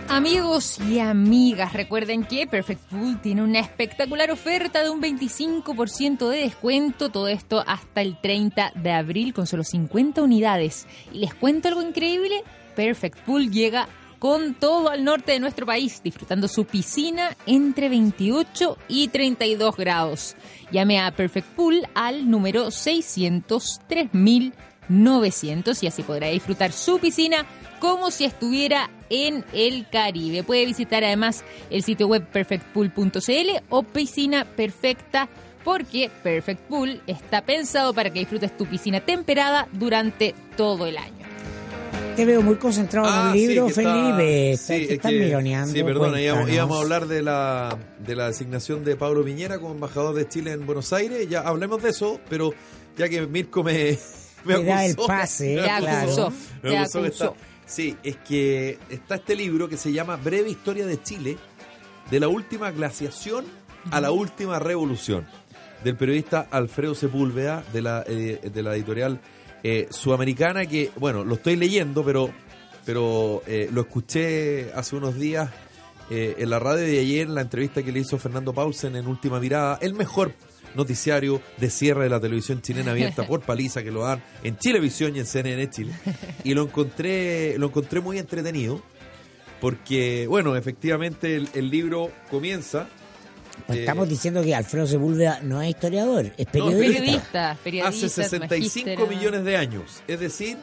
Amigos y amigas, recuerden que Perfect Pool tiene una espectacular oferta de un 25% de descuento, todo esto hasta el 30 de abril con solo 50 unidades. Y les cuento algo increíble, Perfect Pool llega con todo al norte de nuestro país, disfrutando su piscina entre 28 y 32 grados. Llame a Perfect Pool al número 603.900 y así podrá disfrutar su piscina como si estuviera en el Caribe. Puede visitar además el sitio web perfectpool.cl o piscina perfecta porque Perfect Pool está pensado para que disfrutes tu piscina temperada durante todo el año.
Te veo muy concentrado en
Ah,
un
sí,
libro,
está-
Felipe.
sí,
te
es
estás
que-
mironeando.
Sí, perdona, íbamos, a hablar de la, de la designación de Pablo Piñera como embajador de Chile en Buenos Aires. Ya hablemos de eso, pero ya que Mirko me, me
da el
acusó,
pase,
me
claro.
acusó,
me acusó que
acusó.
sí, es que está este libro que se llama Breve Historia de Chile, de la última glaciación a la última revolución, del periodista Alfredo Sepúlveda, de la, eh, de la editorial eh, sudamericana, que, bueno, lo estoy leyendo, pero, pero eh, lo escuché hace unos días eh, en la radio de ayer, en la entrevista que le hizo Fernando Paulsen en Última Mirada, el mejor noticiario de cierre de la televisión chilena abierta por paliza que lo dan en Chilevisión y en CNN Chile. Y lo encontré, lo encontré muy entretenido porque, bueno, efectivamente el, el libro comienza
Pues
eh,
estamos diciendo que Alfredo Sepúlveda no es historiador, es
No, es
periodista.
Periodista, periodista.
hace 65 millones de años. Es decir,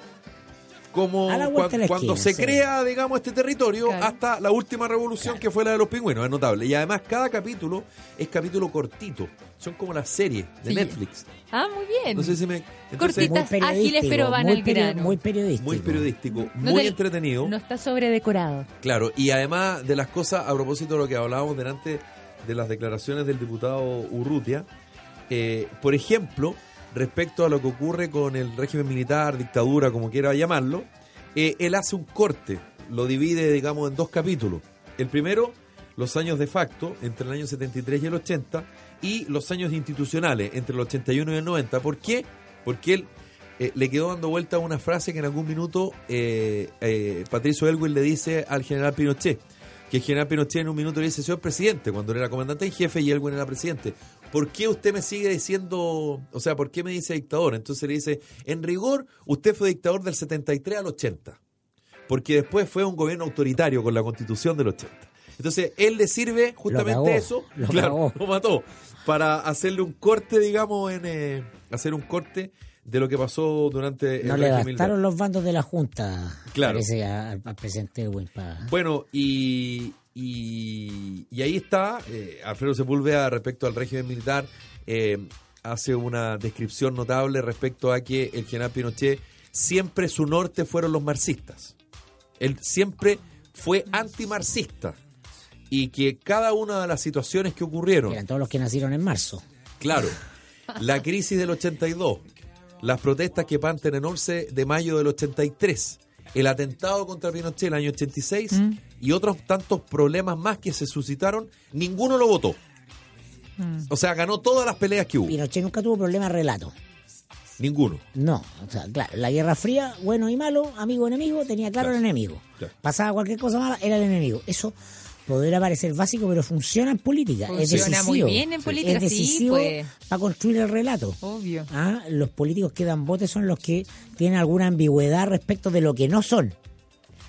como cua- cuando
esquina,
se
sí.
crea, digamos, este territorio
Claro.
hasta la última revolución que fue la de los pingüinos. Es notable. Y además cada capítulo es capítulo cortito. Son como las series de
Sí.
Netflix.
Ah, muy bien.
No sé si me... entonces,
periodístico,
ágiles, pero van al grano.
Muy periodístico.
muy periodístico,
No
muy
te-
entretenido.
No está sobredecorado.
Claro, y además de las cosas, a propósito de lo que hablábamos delante de las declaraciones del diputado Urrutia, eh, por ejemplo, respecto a lo que ocurre con el régimen militar, dictadura, como quiera llamarlo, eh, él hace un corte, lo divide, digamos, en dos capítulos. El primero, los años de facto, entre el año 73 y el 80, y los años institucionales, entre el 81 y el 90. ¿Por qué? Porque él eh, le quedó dando vuelta una frase que en algún minuto Patricio Elwin le dice al general Pinochet. Que el general Pinochet en un minuto le dice, señor presidente, cuando él era comandante en jefe y Elwin era presidente, ¿por qué usted me sigue diciendo, o sea, por qué me dice dictador? Entonces le dice, en rigor, usted fue dictador del 73 al 80 porque después fue un gobierno autoritario con la constitución del 80. Entonces, él le sirve justamente
cagó,
eso,
lo
claro,
cagó.
lo mató, para hacerle un corte, digamos, en eh, hacer un corte de lo que pasó durante
No
el
le bastaron los bandos de la Junta,
Claro.
parece, al, al presidente para...
Bueno, y, y, y ahí está, eh, Alfredo Sepúlveda respecto al régimen militar, eh, hace una descripción notable respecto a que el general Pinochet siempre su norte fueron los marxistas. Él siempre fue antimarxista y que cada una de las situaciones que ocurrieron,
Eran todos los que nacieron en marzo.
claro, la crisis del 82, las protestas que parten en 11 de mayo del 83, el atentado contra Pinochet el año 86
Mm.
y otros tantos problemas más que se suscitaron, ninguno lo votó.
Mm.
O sea, ganó todas las peleas que hubo.
Pinochet nunca tuvo problema de relato.
Ninguno.
No, o sea, claro, la Guerra Fría, bueno y malo, amigo enemigo, tenía claro,
Claro.
el enemigo.
Claro.
Pasaba cualquier cosa mala, era el enemigo. Eso podrá parecer básico, pero funciona en política. es
Funciona
decisivo.
muy bien en política,
es
sí,
decisivo
pues.
para construir el relato.
Obvio.
Ah, Los políticos que dan votos son los que tienen alguna ambigüedad respecto de lo que no son.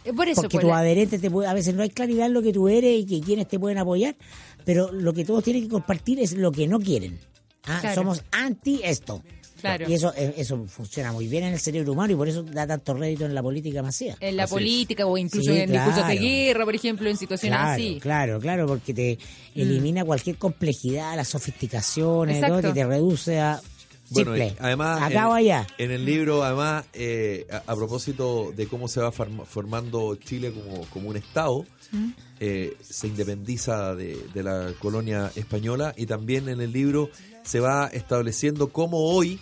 Eh, Por eso,
Porque
pues,
tus
la-
adherentes te puede- a veces no hay claridad en lo que tú eres y que quienes te pueden apoyar, pero lo que todos tienen que compartir es lo que no quieren. Ah,
Claro.
Somos anti esto.
Claro.
Y eso, eh, eso funciona muy bien en el cerebro humano y por eso da tanto rédito en la política masiva.
en la
Así es.
política o incluso
Sí,
en discursos de
claro.
guerra, por ejemplo, en situaciones
Claro,
así.
claro, claro, porque te elimina cualquier complejidad, las sofisticaciones,
Exacto.
todo, que te reduce a
Bueno,
simple.
y además,
Acá o
en,
allá.
en el libro, además, eh, a, a propósito de cómo se va form- formando Chile como, como un Estado, eh, se independiza de, de la colonia española y también en el libro se va estableciendo cómo hoy,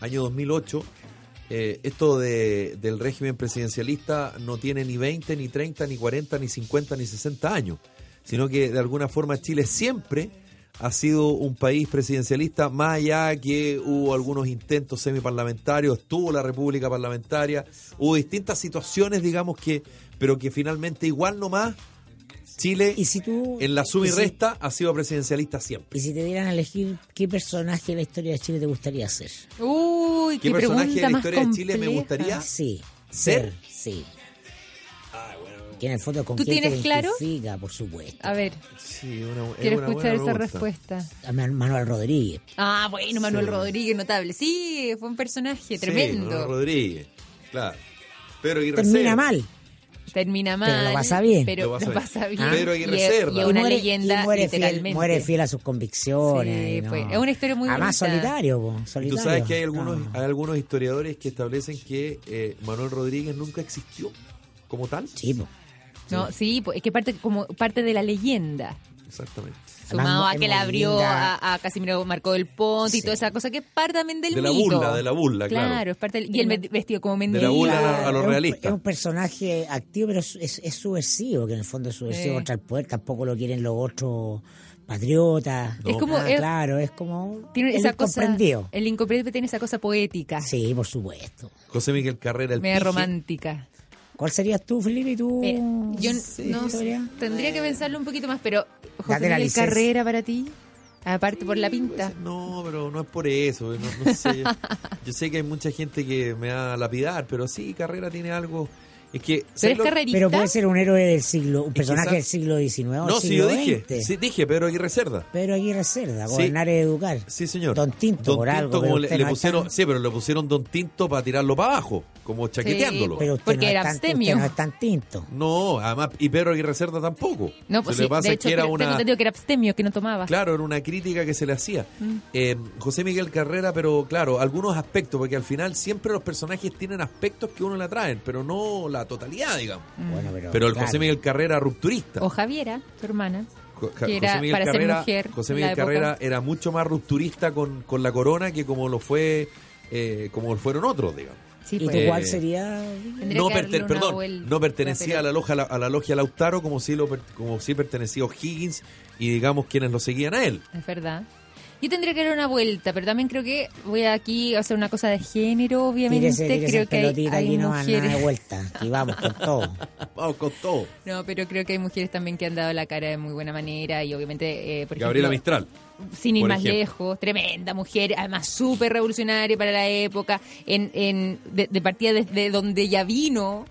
año 2008, eh, esto de, del régimen presidencialista no tiene ni 20, ni 30, ni 40, ni 50, ni 60 años, sino que de alguna forma Chile siempre ha sido un país presidencialista, más allá que hubo algunos intentos semiparlamentarios, estuvo la República Parlamentaria, hubo distintas situaciones, digamos que, pero que finalmente igual nomás Chile
Y si tú.
en la suma y
y si-
resta ha sido presidencialista siempre.
Y si te dieran a elegir qué personaje de la historia de Chile te gustaría ser.
Uy,
¿Qué
qué,
personaje de la historia de Chile me gustaría?
Sí.
¿Ser?
Sí. Que en el fondo con
¿Tú
quién te
tienes claro?
identifica, por supuesto.
A ver,
Sí, una, es
quiero
una
escuchar
buena
esa
pregunta.
respuesta.
A Manuel Rodríguez.
Ah, bueno, Manuel
Sí.
Rodríguez, notable. Sí, fue un personaje
Sí,
tremendo.
Manuel Rodríguez, claro. Pedro
Termina mal.
Termina mal.
Pero lo pasa bien.
Pero
Lo
lo
pasa bien.
bien.
Pedro Aguirre
y es,
Cerda.
y una
muere-
leyenda,
y muere fiel,
literalmente.
muere fiel a sus convicciones.
Sí,
no.
fue- es una historia muy
Además,
bonita.
solitario, po,
Tú sabes que hay algunos,
No.
hay algunos historiadores que establecen que eh, Manuel Rodríguez nunca existió como tal.
Sí, po.
No, sí, pues, es que parte como parte de la leyenda.
Exactamente.
Sumado a que le
muy
abrió a, a Casimiro Marcó del Ponte y toda esa cosa que es parte también del
De la
mito.
burla, de la burla, claro.
es parte del- y el ve- vestido como
De
mendigo.
la burla a lo- a lo
Es un-
realista.
Es un personaje activo, pero es, es, es subversivo, que en el fondo es subversivo contra el poder. Tampoco lo quieren los otros patriotas.
Es como-
Ah,
es-
claro, es como.
Tiene
el
esa cosa.
incomprendido.
El incomprendido tiene esa cosa poética,
Sí, por supuesto.
José Miguel Carrera, el
media romántica.
¿Cuál serías tú, Felipe? ¿Y tú?
Mira, yo
Sí,
no tendría que pensarlo un poquito más, pero José Miguel. Carrera para ti, aparte por la pinta.
No, pero no es por eso. No, no sé. Yo sé que hay mucha gente que me va a lapidar, pero sí, Carrera tiene algo. Es que.
Pero
¿sabes
es.
Pero puede ser un héroe del siglo, un personaje del siglo XIX o
No,
del
sí,
siglo
yo dije.
XX.
Sí, dije, Pedro Aguirre Cerda.
Pedro Aguirre Cerda,
Sí.
gobernar y educar.
Sí, señor.
Don Tinto, por algo,
como le, pusieron,
tan-
sí, pero le pusieron Don Tinto para tirarlo para abajo, como chaqueteándolo.
Pero usted
Porque
no
era abstemio.
no es tan tinto.
No, además, y Pedro Aguirre Cerda tampoco.
No, pues
Se le
sí,
pasa
de hecho,
que era una.
entendido que era abstemio, que no tomaba.
Claro, era una crítica que se le hacía.
Mm.
Eh, José Miguel Carrera, pero claro, algunos aspectos, porque al final siempre los personajes tienen aspectos que uno le atraen, pero no la totalidad, digamos.
Bueno, pero,
Pero el
claro.
José Miguel Carrera rupturista.
O Javiera, tu hermana.
Jo- Ja-
que era
José Miguel
para ser
Carrera,
mujer
José Miguel. Carrera era mucho más rupturista con, con la corona que como lo fue, eh, como fueron otros, digamos.
Sí,
¿Y
pues.
tú
Eh,
sería?
No, perdón,
vuelta,
no pertenecía a la, loja, a la logia Lautaro como sí, lo, per- como sí pertenecía O'Higgins y digamos quienes lo seguían a él.
Es verdad. Yo tendría que dar una vuelta, pero también creo que voy aquí a hacer una cosa de género, obviamente.
Tírese, tírese
creo que hay, hay
aquí no de vuelta. Aquí vamos con todo.
Vamos con todo.
No, pero creo que hay mujeres también que han dado la cara de muy buena manera y obviamente, eh, por
Gabriela
ejemplo,
Mistral.
sin ir
por
más
ejemplo.
lejos, tremenda mujer, además súper revolucionaria para la época, en, en, de, de partida desde donde ya vino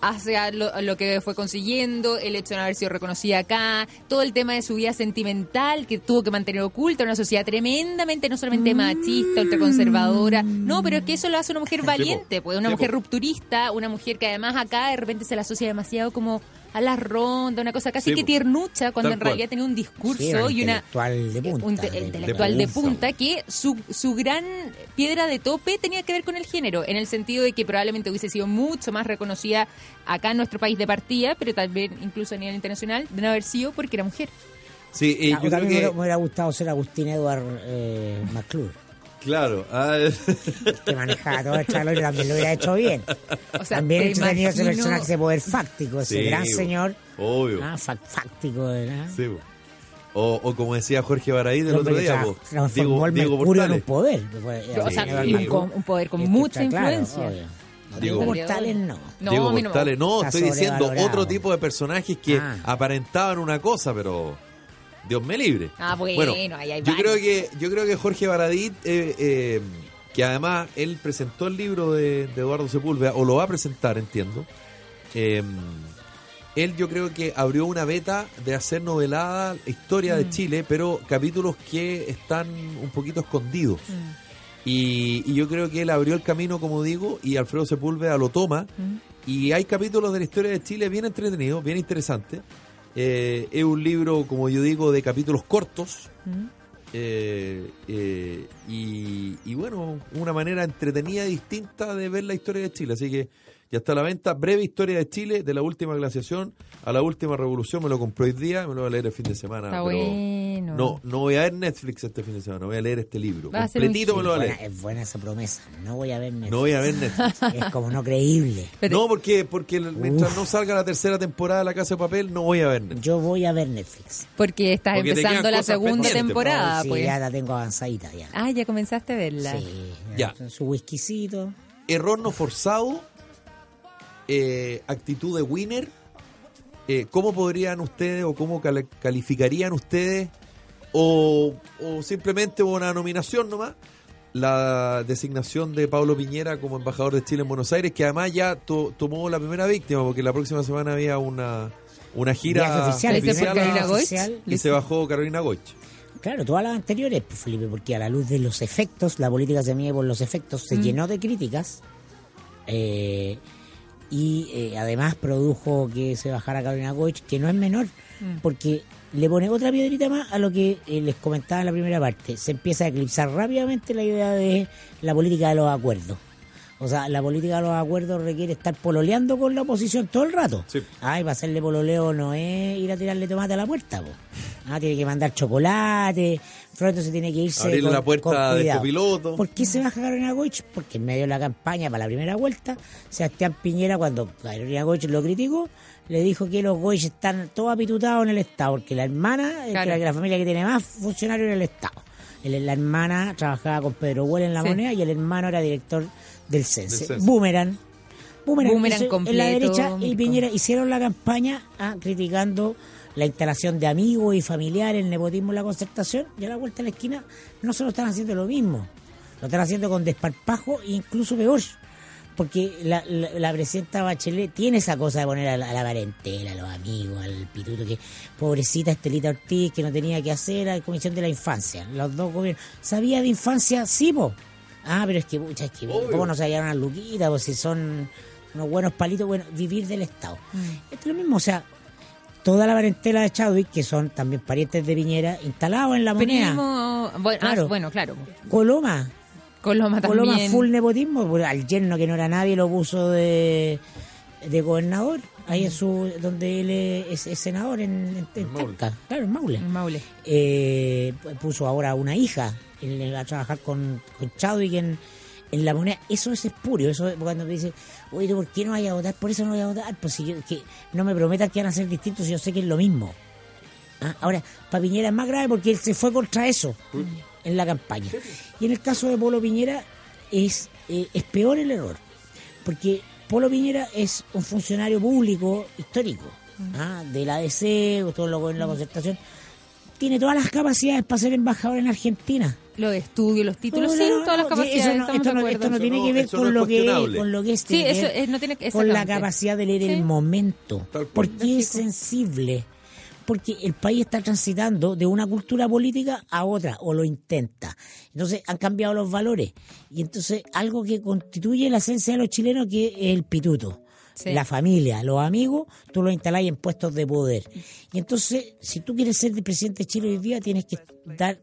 hacia lo, lo que fue consiguiendo, el hecho de no haber sido reconocida acá, todo el tema de su vida sentimental que tuvo que mantener oculta, una sociedad tremendamente, no solamente machista, ultraconservadora, no, pero es que eso lo hace una mujer valiente, pues una mujer rupturista, una mujer que además acá de repente se la asocia demasiado como a la ronda, una cosa casi
Sí,
que tiernucha, cuando en
cual.
realidad tenía un discurso
Sí,
y una
intelectual de punta.
un
de-
intelectual de
punta.
que su, su gran piedra de tope tenía que ver con el género, en el sentido de que probablemente hubiese sido mucho más reconocida acá en nuestro país de partida, pero también incluso a nivel internacional, de no haber sido porque era mujer.
Sí, yo creo
también me
que.
hubiera- me hubiera gustado ser Agustín Edward eh, McClure,
Claro. ah,
que manejaba todo el chalo y también lo hubiera hecho bien.
O sea,
también entretenido ese personaje, ese poder fáctico, ese
Sí,
gran
bo.
señor.
obvio.
Ah, fa- fáctico, ¿verdad?
Sí, po. o, o como decía Jorge Baraí del otro día,
transformó
Diego,
en un poder. Pues,
o sea,
eh,
y un, poder con
Este
mucha
claro,
influencia.
obvio. No,
Diego
Diego
Portales.
No.
No,
Diego Portales, no, estoy diciendo otro tipo de personajes que
Ah.
aparentaban una cosa, pero Dios me libre.
Ah, bueno, ahí hay
yo creo que yo creo que Jorge Baradit, eh, eh, que además él presentó el libro de, de Eduardo Sepúlveda o lo va a presentar, entiendo. eh, él yo creo que abrió una beta de hacer novelada historia
Mm.
de Chile, pero capítulos que están un poquito escondidos.
Mm.
Y, y yo creo que él abrió el camino, como digo, y Alfredo Sepúlveda lo toma.
Mm.
Y hay capítulos de la historia de Chile bien entretenidos, bien interesantes. Eh, es un libro, como yo digo, de capítulos cortos.
Mm.
eh, eh, y, y bueno, una manera entretenida y distinta de ver la historia de Chile. Así que ya está a la venta. Breve historia de Chile, de la última glaciación a la última revolución. Me lo compré hoy día, me lo voy a leer el fin de semana.
Está
pero
bueno.
No, no voy a ver Netflix este fin de semana, voy a leer este libro.
Va a
Completito me lo voy a leer.
es buena esa promesa. No voy a ver Netflix.
No voy a ver Netflix.
Es como no creíble.
Pero-
No, porque, porque mientras no salga la tercera temporada de La Casa de Papel, no voy a ver Netflix.
Yo voy a ver Netflix.
Porque estás
Porque
empezando la segunda temporada,
sí,
pues.
ya la tengo avanzadita ya.
Ah, ya comenzaste a verla.
Sí,
Ya.
Su whiskycito.
Error no forzado, eh, actitud de winner. Eh, ¿Cómo podrían ustedes o cómo cali- calificarían ustedes o, o simplemente una nominación nomás? La designación de Pablo Piñera como embajador de Chile en Buenos Aires, que además ya to- tomó la primera víctima, porque la próxima semana había una, una gira
oficial,
¿Le hice por
primer
Carolina
viaje
Goich?
oficial.
y se bajó Carolina Goich.
Claro, todas las anteriores, pues, Felipe, porque a la luz de los efectos, la política se mide por los efectos, se
Mm.
llenó de críticas eh, y eh, además produjo que se bajara Carolina Goich, que no es menor,
Mm.
porque le pone otra piedrita más a lo que eh, les comentaba en la primera parte. Se empieza a eclipsar rápidamente la idea de la política de los acuerdos. O sea, la política de los acuerdos requiere estar pololeando con la oposición todo el rato.
Sí.
Ay, para hacerle pololeo no es ir a tirarle tomate a la puerta, po. Ah, tiene que mandar chocolate, Frodo se tiene que irse
Abrirle
con,
la puerta
con
del
cuidado.
copiloto.
¿Por qué se baja Carolina Goich? Porque en medio de la campaña para la primera vuelta, Sebastián Piñera, cuando Carolina Goich lo criticó, le dijo que los Goich están todos apitutados en el Estado, porque la hermana es
Claro.
la, la familia que tiene más funcionarios en el Estado. La hermana trabajaba con Pedro Huel en la
Sí.
moneda y el hermano era director del CENSE.
Del.
Boomerang. Boomerang,
Boomerang
eso, en la
completo,
derecha y. Piñera hicieron la campaña ah, criticando la instalación de amigos y familiares, el nepotismo y la concertación, y a la vuelta de la esquina no solo están haciendo lo mismo, lo están haciendo con desparpajo e incluso peor, porque la, la, la presidenta Bachelet tiene esa cosa de poner a la, a la parentela, a los amigos, al pituto, que pobrecita Estelita Ortiz, que no tenía que hacer, a la Comisión de la Infancia, los dos gobiernos. ¿Sabía de infancia? Sí, po. Ah, pero es que, pucha, es que. ¿cómo no se hallaron a Luquita? Pues si son unos buenos palitos, bueno, vivir del Estado. Esto es lo mismo, o sea, toda la parentela de Chadwick, que son también parientes de Piñera, instalados en la moneda.
Primo, bueno, ah,
Claro.
bueno, claro.
Coloma,
Coloma
Coloma
también.
full nepotismo, al yerno que no era nadie lo puso de, de gobernador, ahí en su, donde él es, es senador en, en, en
Maule.
Talca, claro, en Maule.
El Maule.
Eh, puso ahora una hija va a trabajar con, con Chadwick en, en la moneda. Eso es espurio. Eso es cuando me dicen, oye, ¿tú ¿por qué no vayas a votar? Por eso no voy a votar. Pues si yo, que no me prometan que van a ser distintos, si yo sé que es lo mismo. ¿ah? Ahora, para Piñera es más grave porque él se fue contra eso en la campaña. Y en el caso de Polo Piñera es, eh, es peor el error, porque Polo Piñera es un funcionario público histórico ¿ah? de la ADC, o todo lo en la concertación. Tiene todas las capacidades para ser embajador en Argentina.
Los estudios, los títulos,
No,
sí,
no,
todas las capacidades,
eso no-
estamos
esto,
de
no,
acuerdo.
esto no tiene que ver con lo que con lo que es
Sí, eso es- no tiene que-
con la capacidad de leer
Sí.
el momento, porque es sensible, porque el país está transitando de una cultura política a otra o lo intenta. Entonces han cambiado los valores y entonces algo que constituye la esencia de los chilenos que es el pituto.
Sí.
La familia, los amigos, tú los instalás en puestos de poder. Y entonces, si tú quieres ser el presidente de Chile hoy día, tienes que dar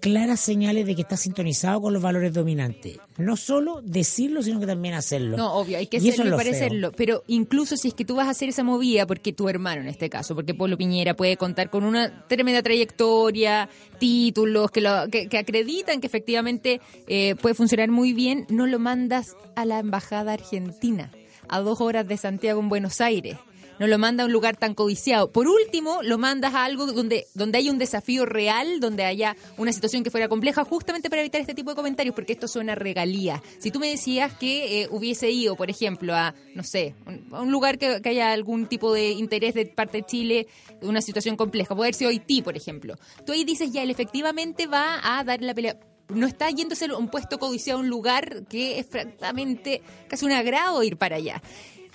claras señales de que estás sintonizado con los valores dominantes. No solo decirlo, sino que también hacerlo.
No, obvio, hay que
Y eso
serlo y parecerlo. Pero incluso si es que tú vas a hacer esa movida, porque tu hermano en este caso, porque Polo Piñera puede contar con una tremenda trayectoria, títulos que, lo, que, que acreditan que efectivamente eh, puede funcionar muy bien, no lo mandas a la embajada argentina, a dos horas de Santiago en Buenos Aires. No lo manda a un lugar tan codiciado. Por último, lo mandas a algo donde, donde haya un desafío real, donde haya una situación que fuera compleja, justamente para evitar este tipo de comentarios, porque esto suena regalía. Si tú me decías que eh, hubiese ido, por ejemplo, a, no sé, un- a un lugar que, que haya algún tipo de interés de parte de Chile, una situación compleja, puede sido Haití, por ejemplo. Tú ahí dices, ya, él efectivamente va a dar la pelea no está yéndose a un puesto codiciado a un lugar que es francamente casi un agrado ir para allá.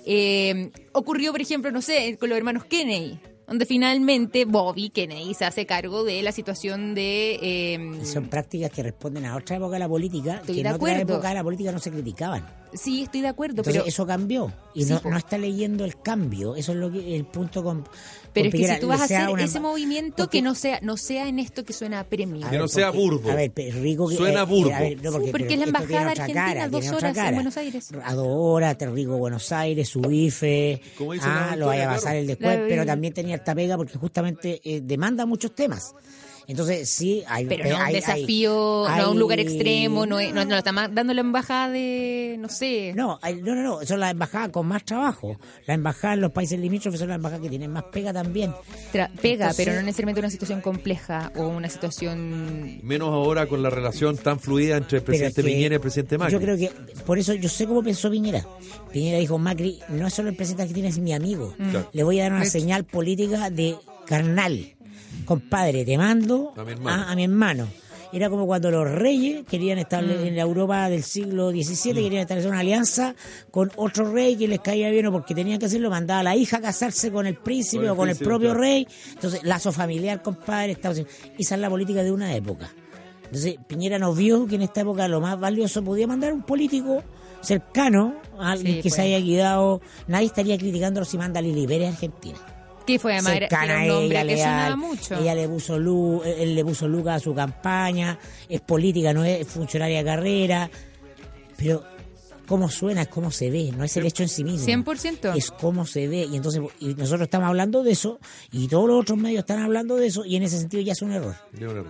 Eh, ocurrió, por ejemplo, no sé, con los hermanos Kennedy, donde finalmente Bobby Kennedy se hace cargo de la situación de... eh,
Son prácticas que responden a otra época de la política,
Estoy
que
de
en otra época de la política no se criticaban.
Sí, estoy de acuerdo,
Entonces
pero...
eso cambió y
Sí,
no, no está leyendo el cambio. Eso es lo que el punto con.
Pero
con
es que si tú vas a hacer
una-
ese movimiento
porque-
que no sea no sea en esto que suena a premio.
a
Que
ver,
no sea
porque-
burdo.
A ver, rico que,
Suena
eh,
burdo.
a ver, no,
Sí, porque es la embajada argentina,
cara,
dos horas en. Buenos Aires.
A dos horas, te rico Buenos Aires, su bife. Ah, lo vaya a pasar el después,
La-
pero también tenía esta pega porque justamente eh, demanda muchos temas. Entonces, sí, hay.
Pero
pe-
no un
hay- hay-
desafío, no a un
hay-
lugar extremo, no, es- no, no lo está ma- dando la embajada de, no sé,
No, hay- no, no, no, son las embajadas con más trabajo. Las embajadas en los países limítrofes son las embajadas que tienen más pega también.
tra- pega,
Entonces-
pero no necesariamente una situación compleja o una situación...
Menos ahora con la relación tan fluida entre el
es
presidente
que
Piñera y el presidente Macri.
Yo creo que, por eso yo sé cómo pensó Piñera. Piñera dijo, Macri no es solo el presidente Argentina, es mi amigo.
Claro.
Le voy a dar una señal política de carnal. Compadre, te mando
A mi hermano.
a, a mi hermano. Era como cuando los reyes querían establecer en la Europa del siglo XVII,
Mm.
querían establecer una alianza con otro rey que les caía bien o porque tenían que hacerlo, mandaba a la hija a casarse con el príncipe
Con el
o con el propio
claro.
rey. Entonces, lazo familiar, compadre, Estados Unidos. Esa es la política de una época. Entonces, Piñera nos vio que en esta época lo más valioso podía mandar un político cercano a alguien
Sí,
que
pues.
se haya quedado. Nadie estaría criticándolo si manda a Lili Pérez a Argentina.
Que fue además era, era un nombre
ella,
que sonaba
leal.
mucho.
Ella le puso luz, él le puso lucas a su campaña, es política, no es funcionaria de carrera. Pero cómo suena, es cómo se ve, no es el hecho en sí mismo.
100%.
Es cómo se ve. Y entonces y nosotros estamos hablando de eso y todos los otros medios están hablando de eso y en ese sentido ya es un error.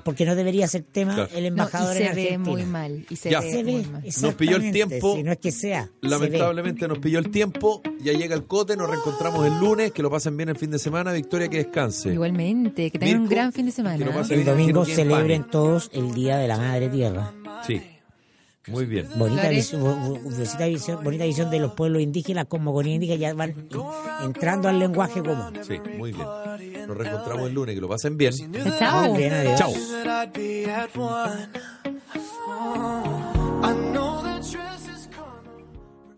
Porque no debería ser tema
Claro.
el
No,
embajador
y se
en
ve
Argentina.
muy mal. Y se
Ya.
ve
Se
muy
ve,
mal.
Nos pilló el tiempo.
Si no es que sea. se ve.
Lamentablemente nos pilló el tiempo, ya llega el cote, nos reencontramos el lunes, que lo pasen bien el fin de semana, Victoria que descanse.
Igualmente, que tengan un gran fin de
que lo
semana.
pasen
El domingo celebren todos el Día de la Madre Tierra.
Sí, muy bien.
Bonita visión, bo- bo- bonita visión, bonita visión de los pueblos indígenas, cosmogonía indígena, ya van entrando al lenguaje común.
Sí, muy bien. Nos reencontramos el lunes, que lo pasen bien.
Chao.
Muy bien, adiós.
Chao.